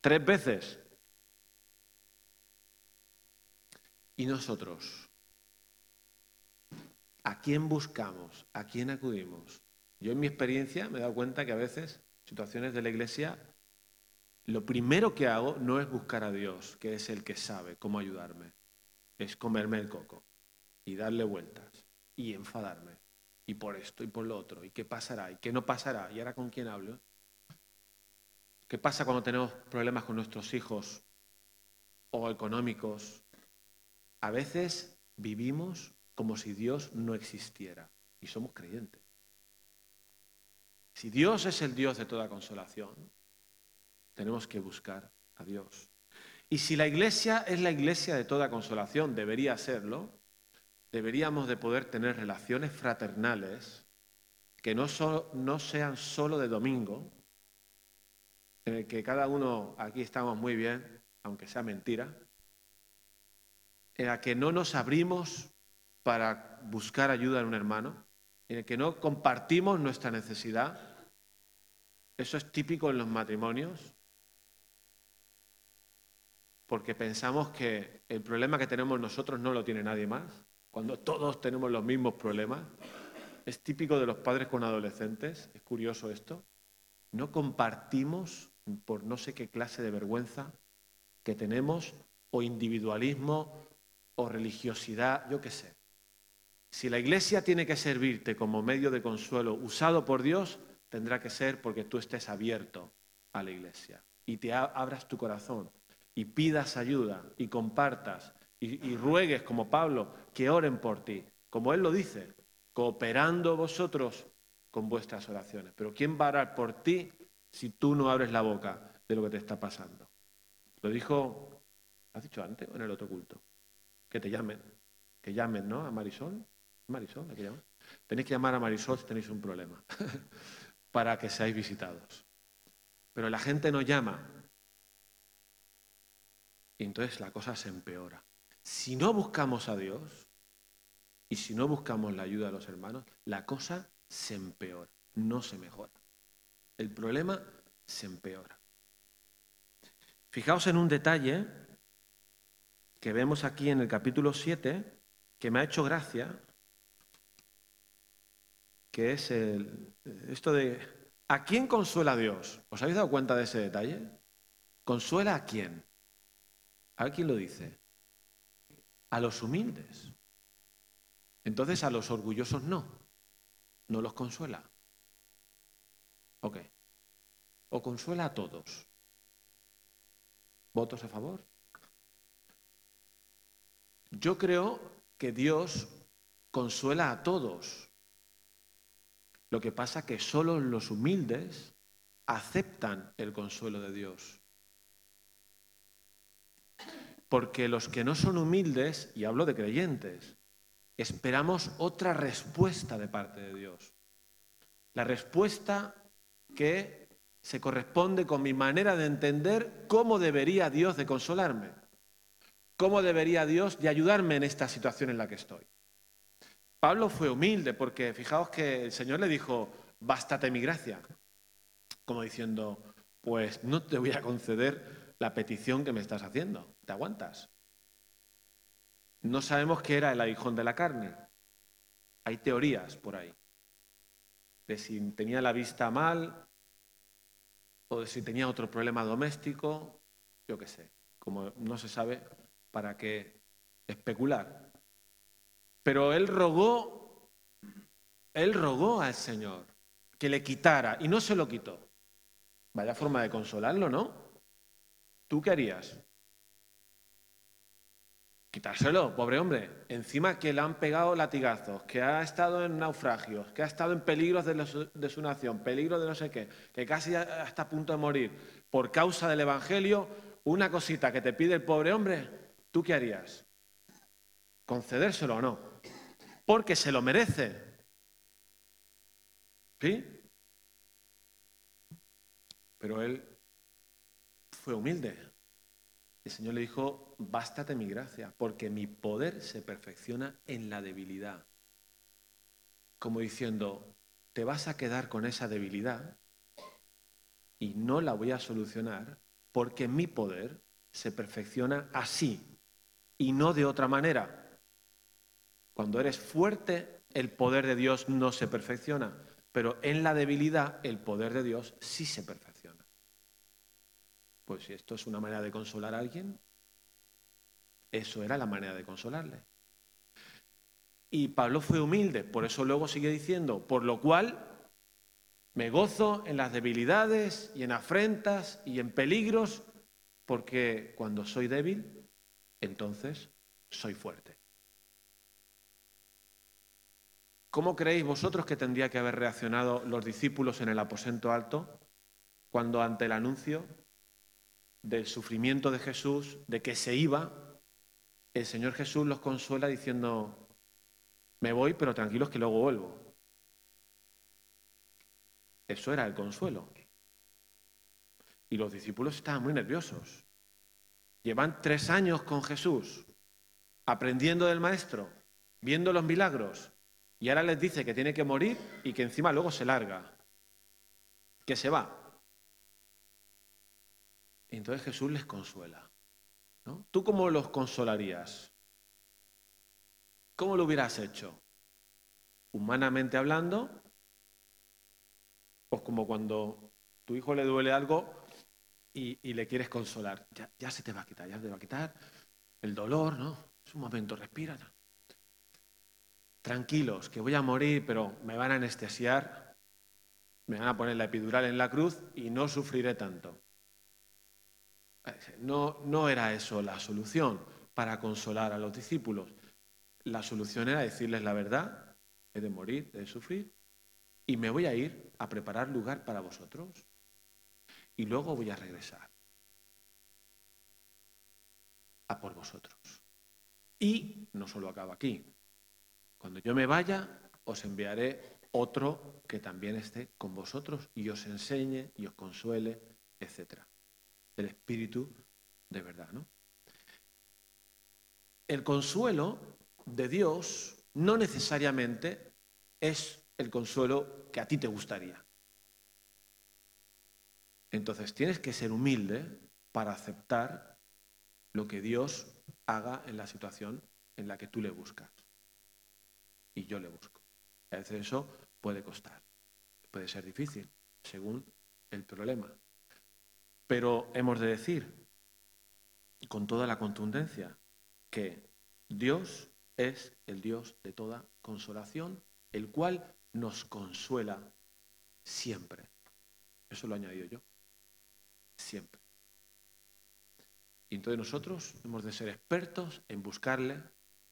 S3: tres veces. ¿Y nosotros? ¿A quién buscamos? ¿A quién acudimos? Yo en mi experiencia me he dado cuenta que a veces situaciones de la iglesia, lo primero que hago no es buscar a Dios, que es el que sabe cómo ayudarme, es comerme el coco y darle vueltas y enfadarme y por esto y por lo otro y qué pasará y qué no pasará y ahora con quién hablo. ¿Qué pasa cuando tenemos problemas con nuestros hijos o económicos? A veces vivimos como si Dios no existiera y somos creyentes. Si Dios es el Dios de toda consolación, tenemos que buscar a Dios. Y si la iglesia es la iglesia de toda consolación, debería serlo, deberíamos de poder tener relaciones fraternales que no, no sean solo de domingo, en el que cada uno aquí estamos muy bien, aunque sea mentira, en la que no nos abrimos para buscar ayuda en un hermano, en el que no compartimos nuestra necesidad. Eso es típico en los matrimonios, porque pensamos que el problema que tenemos nosotros no lo tiene nadie más, cuando todos tenemos los mismos problemas. Es típico de los padres con adolescentes, es curioso esto. No compartimos por no sé qué clase de vergüenza que tenemos o individualismo o religiosidad, yo qué sé. Si la iglesia tiene que servirte como medio de consuelo usado por Dios, tendrá que ser porque tú estés abierto a la iglesia y te abras tu corazón y pidas ayuda y compartas y, ruegues como Pablo que oren por ti, como él lo dice, cooperando vosotros con vuestras oraciones. Pero ¿quién va a orar por ti si tú no abres la boca de lo que te está pasando? Lo dijo, ¿has dicho antes o en el otro culto? Que te llamen, que llamen, ¿no? A Marisol. Marisol, ¿a qué llaman? Tenéis que llamar a Marisol si tenéis un problema, para que seáis visitados. Pero la gente no llama. Y entonces la cosa se empeora. Si no buscamos a Dios y si no buscamos la ayuda de los hermanos, la cosa se empeora, no se mejora. El problema se empeora. Fijaos en un detalle que vemos aquí en el capítulo 7, que me ha hecho gracia, que es el, esto de ¿a quién consuela Dios? ¿Os habéis dado cuenta de ese detalle? ¿Consuela a quién? ¿A quién lo dice? A los humildes. Entonces a los orgullosos no, no los consuela. Ok. O consuela a todos. ¿Votos a favor? Yo creo que Dios consuela a todos. Lo que pasa que solo los humildes aceptan el consuelo de Dios. Porque los que no son humildes, y hablo de creyentes, esperamos otra respuesta de parte de Dios. La respuesta que se corresponde con mi manera de entender cómo debería Dios de consolarme, cómo debería Dios de ayudarme en esta situación en la que estoy. Pablo fue humilde porque fijaos que el Señor le dijo, bástate mi gracia, como diciendo, pues no te voy a conceder la petición que me estás haciendo, ¿te aguantas? No sabemos qué era el aguijón de la carne. Hay teorías por ahí de si tenía la vista mal o de si tenía otro problema doméstico, yo qué sé. Como no se sabe, ¿para qué especular? Pero él rogó, él rogó al Señor que le quitara y no se lo quitó. Vaya forma de consolarlo, ¿no? ¿Tú qué harías? Quitárselo, pobre hombre. Encima que le han pegado latigazos, que ha estado en naufragios, que ha estado en peligros de, su nación, peligro de no sé qué, que casi está a punto de morir por causa del Evangelio, una cosita que te pide el pobre hombre, ¿tú qué harías? ¿Concedérselo o no? Porque se lo merece. ¿Sí? Pero él fue humilde. El Señor le dijo, bástate mi gracia, porque mi poder se perfecciona en la debilidad. Como diciendo, te vas a quedar con esa debilidad y no la voy a solucionar porque mi poder se perfecciona así y no de otra manera. Cuando eres fuerte, el poder de Dios no se perfecciona, pero en la debilidad el poder de Dios sí se perfecciona. Pues si esto es una manera de consolar a alguien, eso era la manera de consolarle. Y Pablo fue humilde, por eso luego sigue diciendo, por lo cual me gozo en las debilidades y en afrentas y en peligros, porque cuando soy débil, entonces soy fuerte. ¿Cómo creéis vosotros que tendría que haber reaccionado los discípulos en el aposento alto cuando ante el anuncio del sufrimiento de Jesús, de que se iba, el Señor Jesús los consuela diciendo, me voy, pero tranquilos que luego vuelvo. Eso era el consuelo. Y los discípulos estaban muy nerviosos. Llevan tres años con Jesús, aprendiendo del Maestro, viendo los milagros, y ahora les dice que tiene que morir y que encima luego se larga, que se va. Entonces Jesús les consuela. ¿no? ¿Tú cómo los consolarías? ¿Cómo lo hubieras hecho? Humanamente hablando, pues como cuando tu hijo le duele algo y, le quieres consolar. Ya, se te va a quitar, ya se te va a quitar el dolor, ¿no? Es un momento, respira. Tranquilos, que voy a morir, pero me van a anestesiar, me van a poner la epidural en la cruz y no sufriré tanto. No, era eso la solución para consolar a los discípulos. La solución era decirles la verdad, he de morir, he de sufrir, y me voy a ir a preparar lugar para vosotros. Y luego voy a regresar a por vosotros. Y no solo acaba aquí. Cuando yo me vaya, os enviaré otro que también esté con vosotros y os enseñe y os consuele, etc. El Espíritu de verdad, ¿no? El consuelo de Dios no necesariamente es el consuelo que a ti te gustaría. Entonces tienes que ser humilde para aceptar lo que Dios haga en la situación en la que tú le buscas. Y yo le busco. A eso puede costar, puede ser difícil, según el problema. Pero hemos de decir, con toda la contundencia, que Dios es el Dios de toda consolación, el cual nos consuela siempre. Eso lo he añadido yo. Siempre. Y entonces nosotros hemos de ser expertos en buscarle,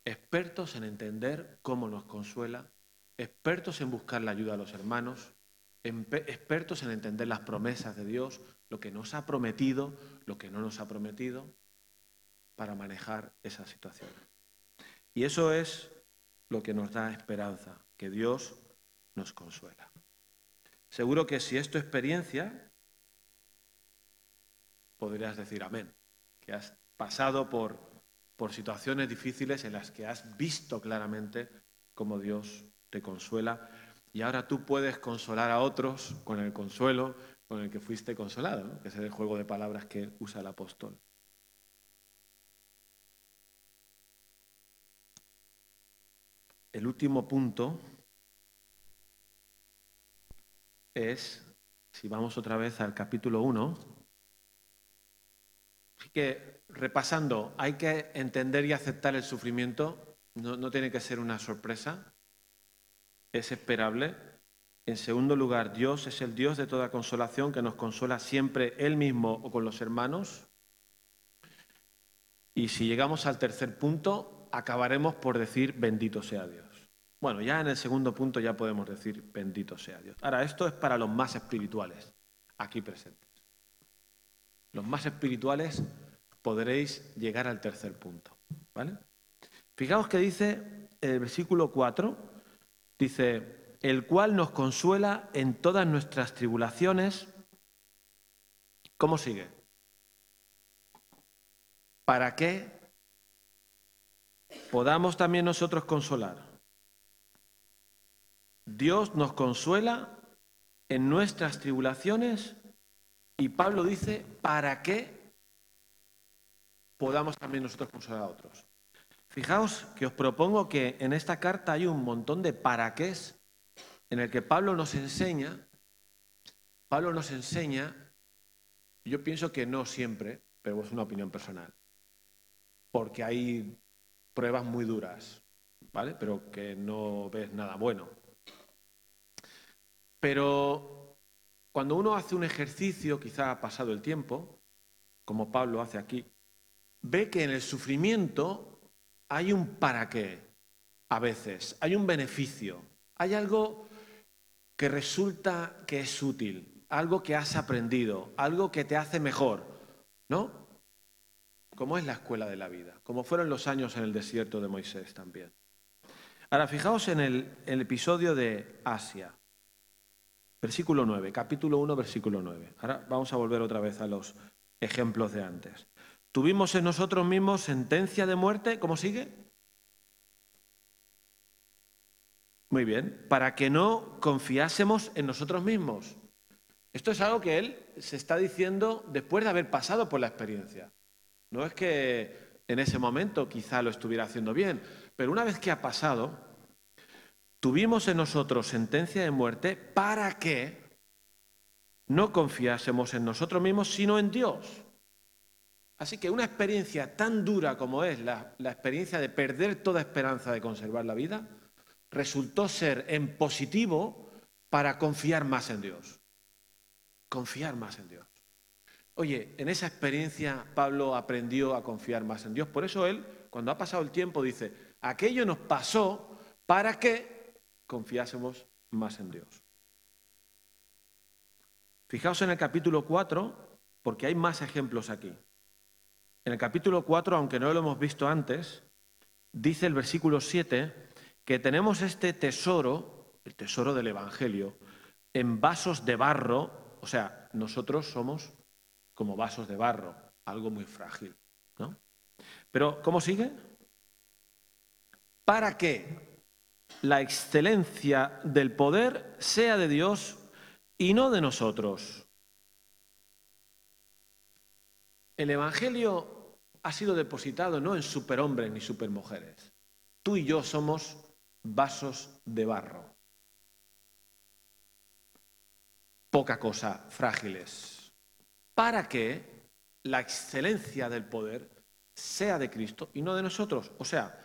S3: expertos en entender cómo nos consuela, expertos en buscar la ayuda a los hermanos, expertos en entender las promesas de Dios, lo que nos ha prometido, lo que no nos ha prometido, para manejar esas situaciones. Y eso es lo que nos da esperanza, que Dios nos consuela. Seguro que si es tu experiencia, podrías decir amén, que has pasado por, por situaciones difíciles en las que has visto claramente cómo Dios te consuela y ahora tú puedes consolar a otros con el consuelo con el que fuiste consolado, que es el juego de palabras que usa el apóstol. El último punto es, si vamos otra vez al capítulo 1, así que repasando, hay que entender y aceptar el sufrimiento, no, no tiene que ser una sorpresa, es esperable. En segundo lugar, Dios es el Dios de toda consolación que nos consuela siempre Él mismo o con los hermanos. Y si llegamos al tercer punto, acabaremos por decir bendito sea Dios. Bueno, ya en el segundo punto ya podemos decir bendito sea Dios. Ahora, esto es para los más espirituales, aquí presentes. Los más espirituales podréis llegar al tercer punto. ¿Vale? Fijaos que dice el versículo 4, dice, el cual nos consuela en todas nuestras tribulaciones. ¿Cómo sigue? Para que podamos también nosotros consolar Dios nos consuela en nuestras tribulaciones y Pablo dice, ¿para qué podamos también nosotros consolar a otros? Fijaos que os propongo que en esta carta hay un montón de para qué en el que Pablo nos enseña, Pablo nos enseña, yo pienso que no siempre, pero es una opinión personal, porque hay pruebas muy duras, ¿vale? Pero que no ves nada bueno. Pero cuando uno hace un ejercicio, quizá ha pasado el tiempo, como Pablo hace aquí, ve que en el sufrimiento hay un para qué, a veces, hay un beneficio, hay algo que resulta que es útil, algo que has aprendido, algo que te hace mejor, ¿no? Como es la escuela de la vida, como fueron los años en el desierto de Moisés también. Ahora, fijaos en el, episodio de Asia. Versículo 9, capítulo 1, versículo 9. Ahora vamos a volver otra vez a los ejemplos de antes. Tuvimos en nosotros mismos sentencia de muerte, ¿cómo sigue? Muy bien, para que no confiásemos en nosotros mismos. Esto es algo que él se está diciendo después de haber pasado por la experiencia. No es que en ese momento quizá lo estuviera haciendo bien, pero una vez que ha pasado, tuvimos en nosotros sentencia de muerte para que no confiásemos en nosotros mismos, sino en Dios. Así que una experiencia tan dura como es la, la, experiencia de perder toda esperanza de conservar la vida, resultó ser en positivo para confiar más en Dios. Confiar más en Dios. Oye, en esa experiencia Pablo aprendió a confiar más en Dios. Por eso él, cuando ha pasado el tiempo, dice, aquello nos pasó para que confiásemos más en Dios. Fijaos en el capítulo 4, porque hay más ejemplos aquí. En el capítulo 4, aunque no lo hemos visto antes, dice el versículo 7 que tenemos este tesoro, el tesoro del Evangelio, en vasos de barro, o sea, nosotros somos como vasos de barro, algo muy frágil, ¿no? Pero, ¿cómo sigue? ¿Para qué? la excelencia del poder sea de Dios y no de nosotros. El Evangelio ha sido depositado no en superhombres ni supermujeres. Tú y yo somos vasos de barro. Poca cosa, frágiles. Para que la excelencia del poder sea de Cristo y no de nosotros. O sea,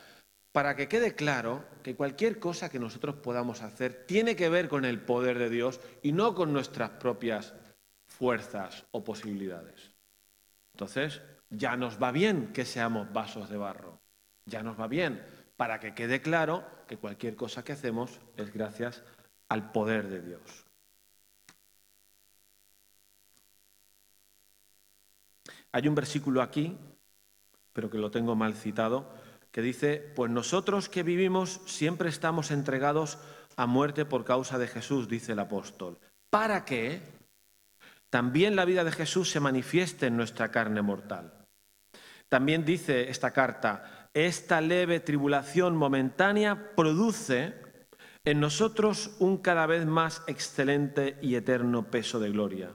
S3: para que quede claro que cualquier cosa que nosotros podamos hacer tiene que ver con el poder de Dios y no con nuestras propias fuerzas o posibilidades. Entonces, ya nos va bien que seamos vasos de barro, ya nos va bien, para que quede claro que cualquier cosa que hacemos es gracias al poder de Dios. Hay un versículo aquí, pero que lo tengo mal citado, que dice, pues nosotros que vivimos siempre estamos entregados a muerte por causa de Jesús, dice el apóstol, para que también la vida de Jesús se manifieste en nuestra carne mortal. También dice esta carta, esta leve tribulación momentánea produce en nosotros un cada vez más excelente y eterno peso de gloria.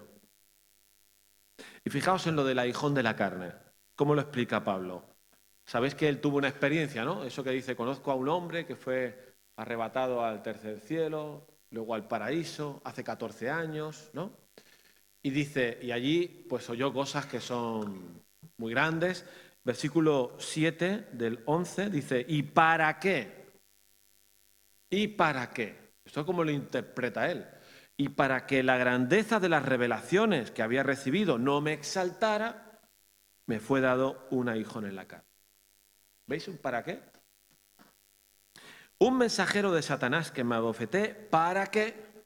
S3: Y fijaos en lo del aguijón de la carne. ¿Cómo lo explica Pablo? Sabéis que él tuvo una experiencia, ¿no? Eso que dice, conozco a un hombre que fue arrebatado al tercer cielo, luego al paraíso, hace 14 años, ¿no? Y dice, y allí pues oyó cosas que son muy grandes. Versículo 7 del 11 dice, ¿y para qué? ¿Y para qué? Esto es como lo interpreta él. Y para que la grandeza de las revelaciones que había recibido no me exaltara, me fue dado un aguijón en la cara. ¿Veis un para qué? Un mensajero de Satanás que me abofeté para que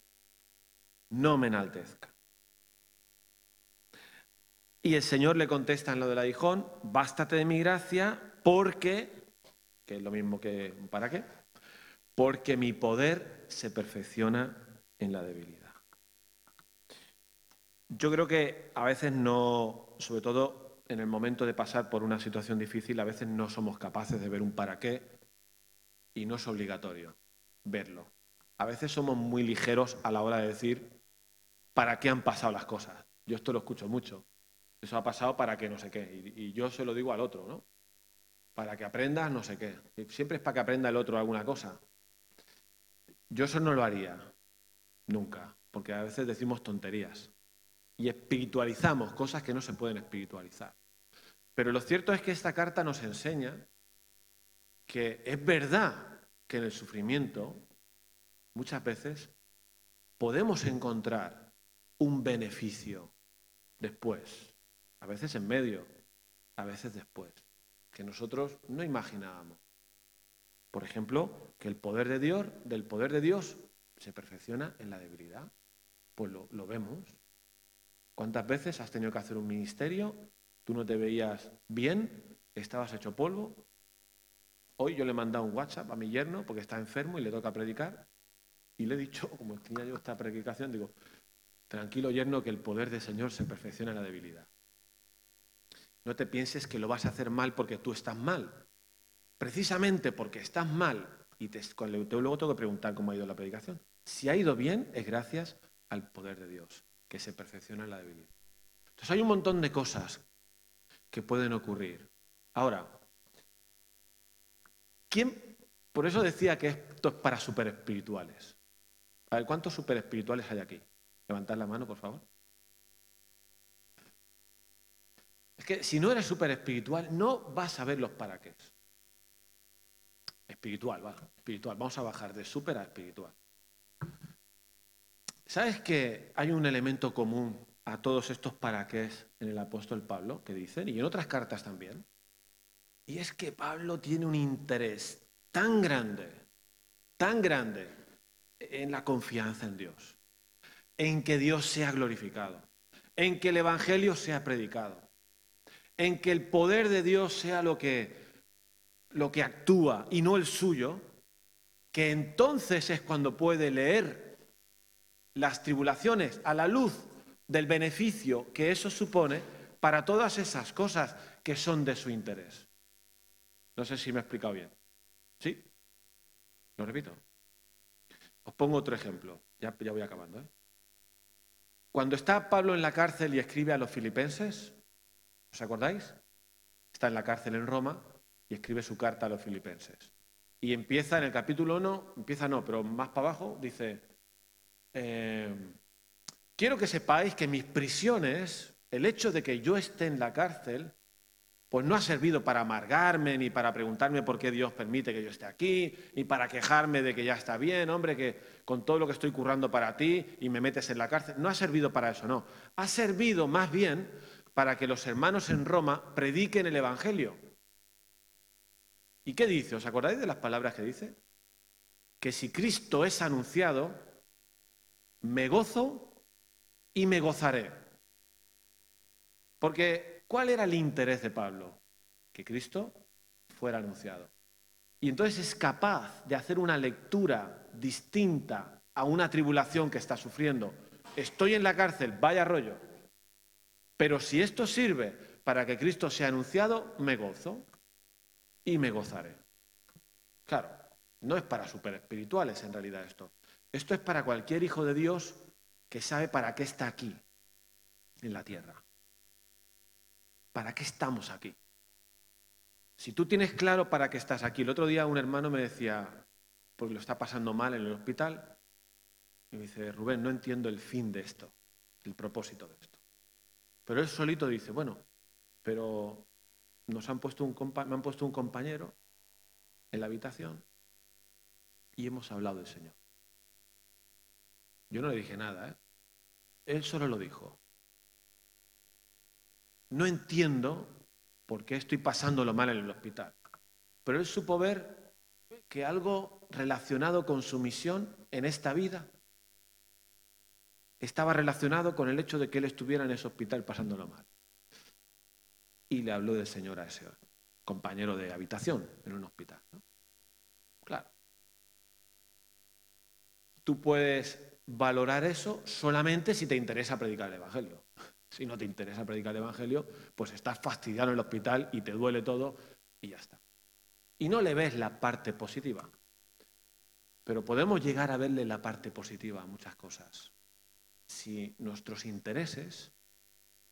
S3: no me enaltezca. Y el Señor le contesta en lo del aguijón, bástate de mi gracia porque, que es lo mismo que para qué, porque mi poder se perfecciona en la debilidad. Yo creo que a veces no, sobre todo en el momento de pasar por una situación difícil a veces no somos capaces de ver un para qué y no es obligatorio verlo. a veces somos muy ligeros a la hora de decir para qué han pasado las cosas. Yo esto lo escucho mucho. Eso ha pasado para que no sé qué. Y, yo se lo digo al otro, ¿no? Para que aprendas no sé qué. Siempre es para que aprenda el otro alguna cosa. Yo eso no lo haría. Nunca. Porque a veces decimos tonterías. Y espiritualizamos cosas que no se pueden espiritualizar. Pero lo cierto es que esta carta nos enseña que es verdad que en el sufrimiento muchas veces podemos encontrar un beneficio después, a veces en medio, a veces después, que nosotros no imaginábamos. Por ejemplo, que el poder de Dios, del poder de Dios se perfecciona en la debilidad. Pues lo, vemos. ¿Cuántas veces has tenido que hacer un ministerio? Tú no te veías bien, estabas hecho polvo. Hoy yo le he mandado un WhatsApp a mi yerno porque está enfermo y le toca predicar. Y le he dicho, como tenía yo esta predicación, digo, tranquilo yerno que el poder del Señor se perfecciona en la debilidad. No te pienses que lo vas a hacer mal porque tú estás mal. Precisamente porque estás mal, y te, luego tengo que preguntar cómo ha ido la predicación. Si ha ido bien, es gracias al poder de Dios, que se perfecciona en la debilidad. Entonces hay un montón de cosas que pueden ocurrir. Ahora, ¿quién? Por eso decía que esto es para superespirituales. A ver, ¿cuántos superespirituales hay aquí? Levantad la mano, por favor. Es que si no eres superespiritual, no vas a ver los para qué. Espiritual, va, espiritual. Vamos a bajar de súper a espiritual. ¿Sabes que hay un elemento común a todos estos para qué en el apóstol Pablo que dicen, y en otras cartas también? Y es que Pablo tiene un interés tan grande, tan grande en la confianza en Dios, en que Dios sea glorificado, en que el Evangelio sea predicado, en que el poder de Dios sea lo que lo que actúa y no el suyo, que entonces es cuando puede leer las tribulaciones a la luz del beneficio que eso supone para todas esas cosas que son de su interés. No sé si me he explicado bien. ¿Sí? Lo repito. Os pongo otro ejemplo. Ya, ya voy acabando. ¿eh? Cuando está Pablo en la cárcel y escribe a los filipenses, ¿os acordáis? Está en la cárcel en Roma y escribe su carta a los filipenses. Y empieza en el capítulo 1, empieza no, pero más para abajo, dice, eh, quiero que sepáis que mis prisiones, el hecho de que yo esté en la cárcel, pues no ha servido para amargarme, ni para preguntarme por qué Dios permite que yo esté aquí, ni para quejarme de que ya está bien, hombre, que con todo lo que estoy currando para ti y me metes en la cárcel. No ha servido para eso, no. Ha servido más bien para que los hermanos en Roma prediquen el Evangelio. ¿Y qué dice? ¿Os acordáis de las palabras que dice? Que si Cristo es anunciado, me gozo y me gozaré. Porque, ¿cuál era el interés de Pablo? Que Cristo fuera anunciado. Y entonces es capaz de hacer una lectura distinta a una tribulación que está sufriendo. Estoy en la cárcel, vaya rollo. Pero si esto sirve para que Cristo sea anunciado, me gozo y me gozaré. Claro, no es para super espirituales en realidad esto. Esto es para cualquier hijo de Dios que sabe para qué está aquí, en la tierra. ¿Para qué estamos aquí? Si tú tienes claro para qué estás aquí, el otro día un hermano me decía, porque lo está pasando mal en el hospital, y me dice, Rubén, no entiendo el fin de esto, el propósito de esto. Pero él solito dice, bueno, pero nos han puesto un me han puesto un compañero en la habitación y hemos hablado del Señor. Yo no le dije nada, ¿eh? Él solo lo dijo. No entiendo por qué estoy pasándolo mal en el hospital, pero él supo ver que algo relacionado con su misión en esta vida estaba relacionado con el hecho de que él estuviera en ese hospital pasándolo mal y le habló del Señor a ese compañero de habitación en un hospital. Claro. Tú puedes valorar eso solamente si te interesa predicar el Evangelio. Si no te interesa predicar el Evangelio, pues estás fastidiado en el hospital y te duele todo y ya está. Y no le ves la parte positiva. Pero podemos llegar a verle la parte positiva a muchas cosas. Si nuestros intereses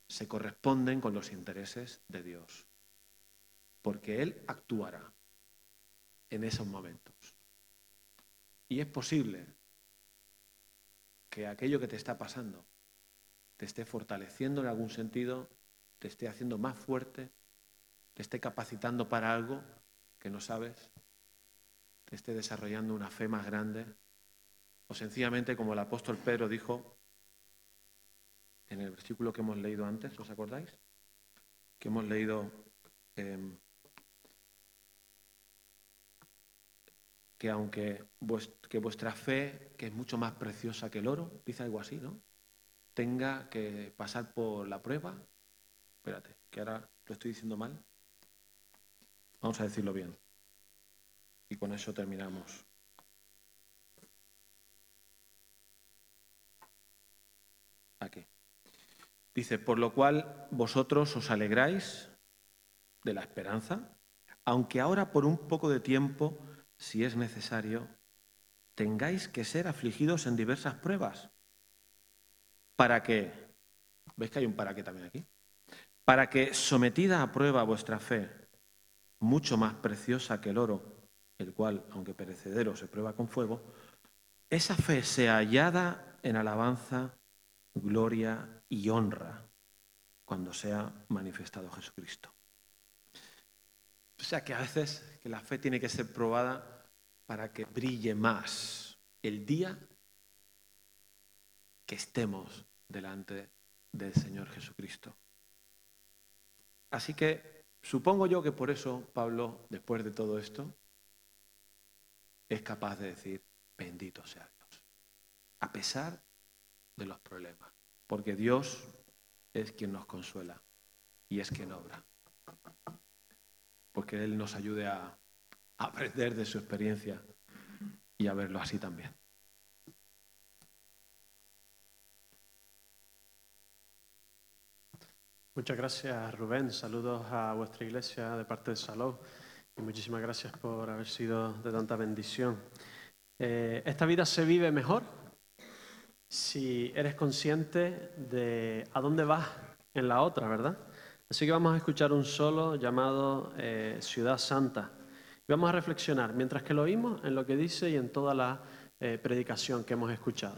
S3: se corresponden con los intereses de Dios. Porque Él actuará en esos momentos. Y es posible que aquello que te está pasando te esté fortaleciendo en algún sentido, te esté haciendo más fuerte, te esté capacitando para algo que no sabes, te esté desarrollando una fe más grande, o sencillamente como el apóstol Pedro dijo en el versículo que hemos leído antes, ¿os acordáis? Que hemos leído em, que aunque que vuestra fe, que es mucho más preciosa que el oro, dice algo así, ¿no? Tenga que pasar por la prueba. Espérate, que ahora lo estoy diciendo mal. Vamos a decirlo bien. Y con eso terminamos. Aquí. Dice, por lo cual vosotros os alegráis de la esperanza, aunque ahora por un poco de tiempo si es necesario, tengáis que ser afligidos en diversas pruebas. Para que, ¿veis que hay un para qué también aquí? Para que, sometida a prueba vuestra fe, mucho más preciosa que el oro, el cual, aunque perecedero, se prueba con fuego, esa fe sea hallada en alabanza, gloria y honra cuando sea manifestado Jesucristo. O sea que a veces que la fe tiene que ser probada para que brille más el día que estemos delante del Señor Jesucristo. Así que supongo yo que por eso Pablo, después de todo esto, es capaz de decir, bendito sea Dios, a pesar de los problemas, porque Dios es quien nos consuela y es quien obra porque Él nos ayude a aprender de su experiencia y a verlo así también.
S1: Muchas gracias, Rubén. Saludos a vuestra iglesia de parte de Salón y muchísimas gracias por haber sido de tanta bendición. Eh, esta vida se vive mejor si eres consciente de a dónde vas en la otra, ¿verdad? Así que vamos a escuchar un solo llamado eh, Ciudad Santa. Y vamos a reflexionar mientras que lo oímos en lo que dice y en toda la eh, predicación que hemos escuchado.